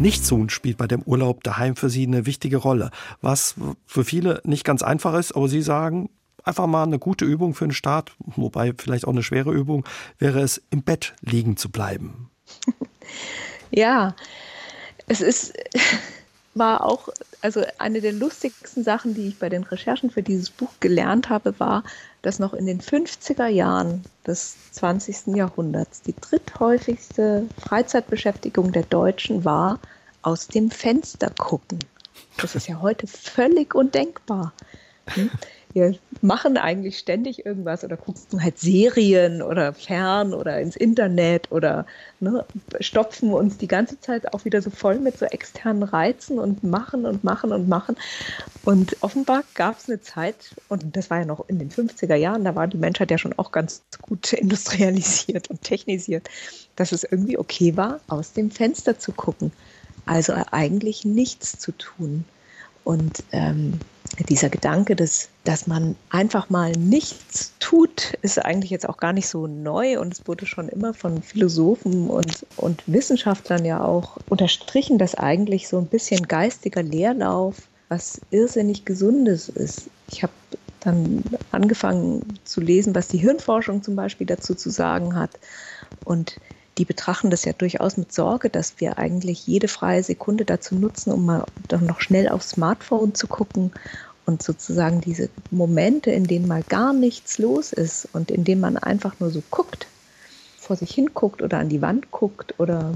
Nichtstun spielt bei dem Urlaub daheim für Sie eine wichtige Rolle, was für viele nicht ganz einfach ist, aber Sie sagen, einfach mal eine gute Übung für den Start, wobei vielleicht auch eine schwere Übung, wäre es, im Bett liegen zu bleiben. Ja, es ist, war auch, also eine der lustigsten Sachen, die ich bei den Recherchen für dieses Buch gelernt habe, war, dass noch in den 50er Jahren des 20. Jahrhunderts die dritthäufigste Freizeitbeschäftigung der Deutschen war, aus dem Fenster gucken. Das ist ja heute völlig undenkbar. Hm? Wir machen eigentlich ständig irgendwas oder gucken halt Serien oder fern oder ins Internet oder ne, stopfen uns die ganze Zeit auch wieder so voll mit so externen Reizen und machen und machen und machen. Und offenbar gab es eine Zeit, und das war ja noch in den 50er Jahren, da war die Menschheit ja schon auch ganz gut industrialisiert und technisiert, dass es irgendwie okay war, aus dem Fenster zu gucken. Also eigentlich nichts zu tun. Und ähm, dieser Gedanke, dass, dass man einfach mal nichts tut, ist eigentlich jetzt auch gar nicht so neu und es wurde schon immer von Philosophen und, und Wissenschaftlern ja auch unterstrichen, dass eigentlich so ein bisschen geistiger Leerlauf was irrsinnig Gesundes ist. Ich habe dann angefangen zu lesen, was die Hirnforschung zum Beispiel dazu zu sagen hat. Und die betrachten das ja durchaus mit Sorge, dass wir eigentlich jede freie Sekunde dazu nutzen, um mal dann noch schnell aufs Smartphone zu gucken und sozusagen diese Momente, in denen mal gar nichts los ist und in denen man einfach nur so guckt, vor sich hin guckt oder an die Wand guckt oder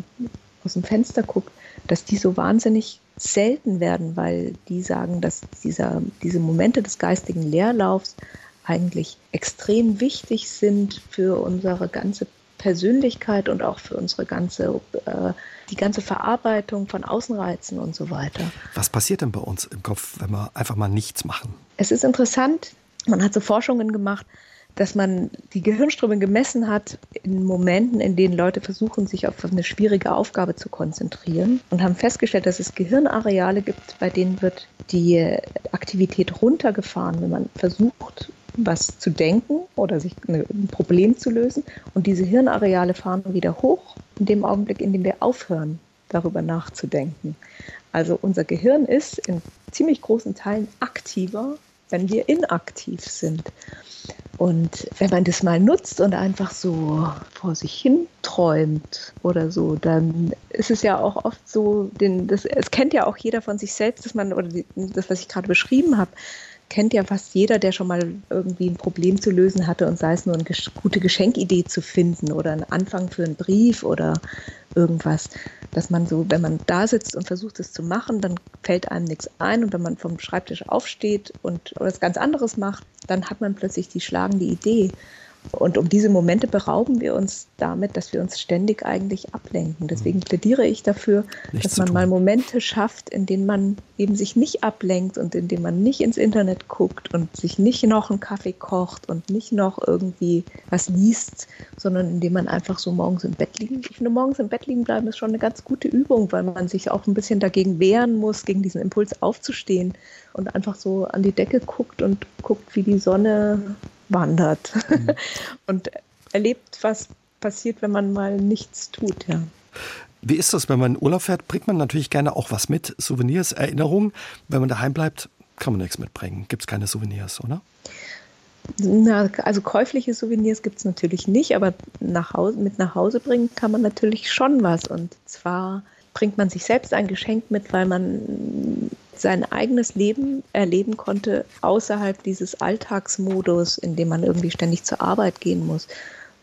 aus dem Fenster guckt, dass die so wahnsinnig selten werden, weil die sagen, dass dieser, diese Momente des geistigen Leerlaufs eigentlich extrem wichtig sind für unsere ganze Persönlichkeit und auch für unsere ganze, äh, die ganze Verarbeitung von Außenreizen und so weiter. Was passiert denn bei uns im Kopf, wenn wir einfach mal nichts machen? Es ist interessant, man hat so Forschungen gemacht, dass man die Gehirnströme gemessen hat in Momenten, in denen Leute versuchen, sich auf eine schwierige Aufgabe zu konzentrieren und haben festgestellt, dass es Gehirnareale gibt, bei denen wird die Aktivität runtergefahren, wenn man versucht, was zu denken oder sich ein Problem zu lösen. Und diese Hirnareale fahren wieder hoch in dem Augenblick, in dem wir aufhören, darüber nachzudenken. Also unser Gehirn ist in ziemlich großen Teilen aktiver, wenn wir inaktiv sind. Und wenn man das mal nutzt und einfach so vor sich hin träumt oder so, dann ist es ja auch oft so, den, das, es kennt ja auch jeder von sich selbst, dass man, oder die, das, was ich gerade beschrieben habe, kennt ja fast jeder, der schon mal irgendwie ein Problem zu lösen hatte und sei es nur eine gute Geschenkidee zu finden oder ein Anfang für einen Brief oder irgendwas, dass man so, wenn man da sitzt und versucht es zu machen, dann fällt einem nichts ein und wenn man vom Schreibtisch aufsteht und was ganz anderes macht, dann hat man plötzlich die schlagende Idee. Und um diese Momente berauben wir uns damit, dass wir uns ständig eigentlich ablenken. Deswegen mhm. plädiere ich dafür, Nichts dass man mal Momente schafft, in denen man eben sich nicht ablenkt und in denen man nicht ins Internet guckt und sich nicht noch einen Kaffee kocht und nicht noch irgendwie was liest, sondern in dem man einfach so morgens im Bett liegen. Ich finde, morgens im Bett liegen bleiben ist schon eine ganz gute Übung, weil man sich auch ein bisschen dagegen wehren muss, gegen diesen Impuls aufzustehen und einfach so an die Decke guckt und guckt, wie die Sonne wandert mhm. und erlebt, was passiert, wenn man mal nichts tut. Ja. Wie ist das, wenn man in Urlaub fährt? Bringt man natürlich gerne auch was mit, Souvenirs, Erinnerungen. Wenn man daheim bleibt, kann man nichts mitbringen. Gibt es keine Souvenirs, oder? Na, also käufliche Souvenirs gibt es natürlich nicht, aber nach Hause, mit nach Hause bringen kann man natürlich schon was. Und zwar bringt man sich selbst ein Geschenk mit, weil man sein eigenes Leben erleben konnte außerhalb dieses Alltagsmodus, in dem man irgendwie ständig zur Arbeit gehen muss.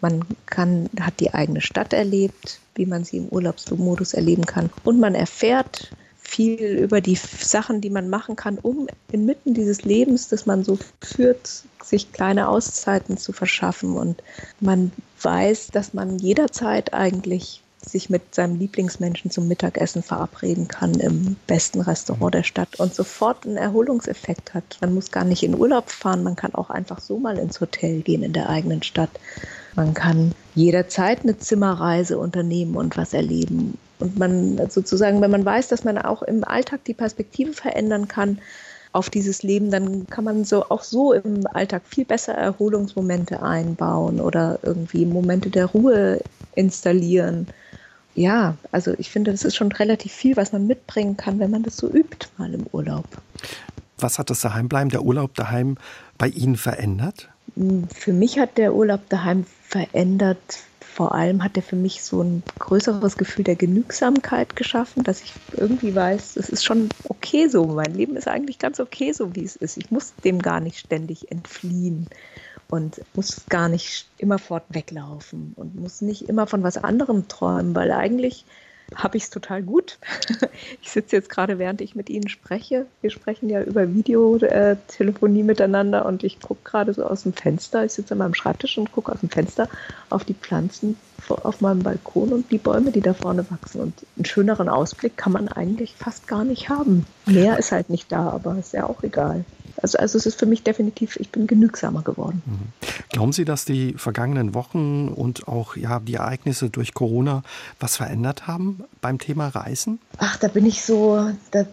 Man kann, hat die eigene Stadt erlebt, wie man sie im Urlaubsmodus erleben kann. Und man erfährt viel über die Sachen, die man machen kann, um inmitten dieses Lebens, das man so führt, sich kleine Auszeiten zu verschaffen. Und man weiß, dass man jederzeit eigentlich sich mit seinem Lieblingsmenschen zum Mittagessen verabreden kann im besten Restaurant der Stadt und sofort einen Erholungseffekt hat. Man muss gar nicht in Urlaub fahren, man kann auch einfach so mal ins Hotel gehen in der eigenen Stadt. Man kann jederzeit eine Zimmerreise unternehmen und was erleben. Und man sozusagen, wenn man weiß, dass man auch im Alltag die Perspektive verändern kann auf dieses Leben, dann kann man so auch so im Alltag viel besser Erholungsmomente einbauen oder irgendwie Momente der Ruhe installieren. Ja, also ich finde, das ist schon relativ viel, was man mitbringen kann, wenn man das so übt mal im Urlaub. Was hat das Daheimbleiben, der Urlaub daheim bei Ihnen verändert? Für mich hat der Urlaub daheim verändert. Vor allem hat er für mich so ein größeres Gefühl der Genügsamkeit geschaffen, dass ich irgendwie weiß, es ist schon okay so. Mein Leben ist eigentlich ganz okay so, wie es ist. Ich muss dem gar nicht ständig entfliehen und muss gar nicht immerfort weglaufen und muss nicht immer von was anderem träumen, weil eigentlich habe ich es total gut. Ich sitze jetzt gerade, während ich mit Ihnen spreche. Wir sprechen ja über Videotelefonie miteinander und ich gucke gerade so aus dem Fenster. Ich sitze an meinem Schreibtisch und gucke aus dem Fenster auf die Pflanzen auf meinem Balkon und die Bäume, die da vorne wachsen. Und einen schöneren Ausblick kann man eigentlich fast gar nicht haben. Mehr ist halt nicht da, aber ist ja auch egal. Also, also es ist für mich definitiv, ich bin genügsamer geworden. Mhm. Glauben Sie, dass die vergangenen Wochen und auch ja, die Ereignisse durch Corona was verändert haben beim Thema Reisen? Ach, da bin ich so, da,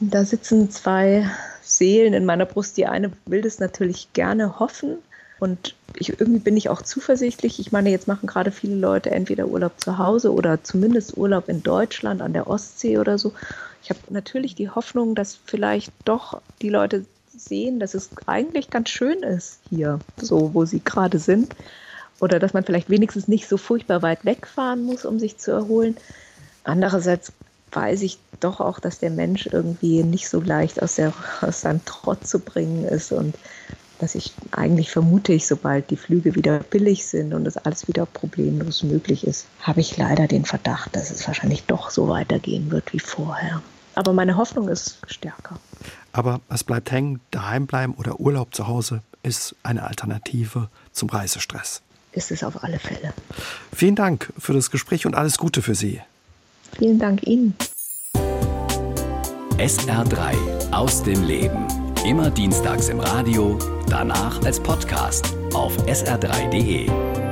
da sitzen zwei Seelen in meiner Brust. Die eine will das natürlich gerne hoffen. Und ich, irgendwie bin ich auch zuversichtlich. Ich meine, jetzt machen gerade viele Leute entweder Urlaub zu Hause oder zumindest Urlaub in Deutschland an der Ostsee oder so. Ich habe natürlich die Hoffnung, dass vielleicht doch die Leute sehen, dass es eigentlich ganz schön ist hier, so wo sie gerade sind. Oder dass man vielleicht wenigstens nicht so furchtbar weit wegfahren muss, um sich zu erholen. Andererseits weiß ich doch auch, dass der Mensch irgendwie nicht so leicht aus, der, aus seinem Trott zu bringen ist und dass ich eigentlich vermute ich, sobald die Flüge wieder billig sind und das alles wieder problemlos möglich ist, habe ich leider den Verdacht, dass es wahrscheinlich doch so weitergehen wird wie vorher. Aber meine Hoffnung ist stärker. Aber es bleibt hängen, daheim bleiben oder Urlaub zu Hause ist eine Alternative zum Reisestress. Ist es auf alle Fälle. Vielen Dank für das Gespräch und alles Gute für Sie. Vielen Dank Ihnen. SR3 aus dem Leben. Immer dienstags im Radio, danach als Podcast auf sr3.de.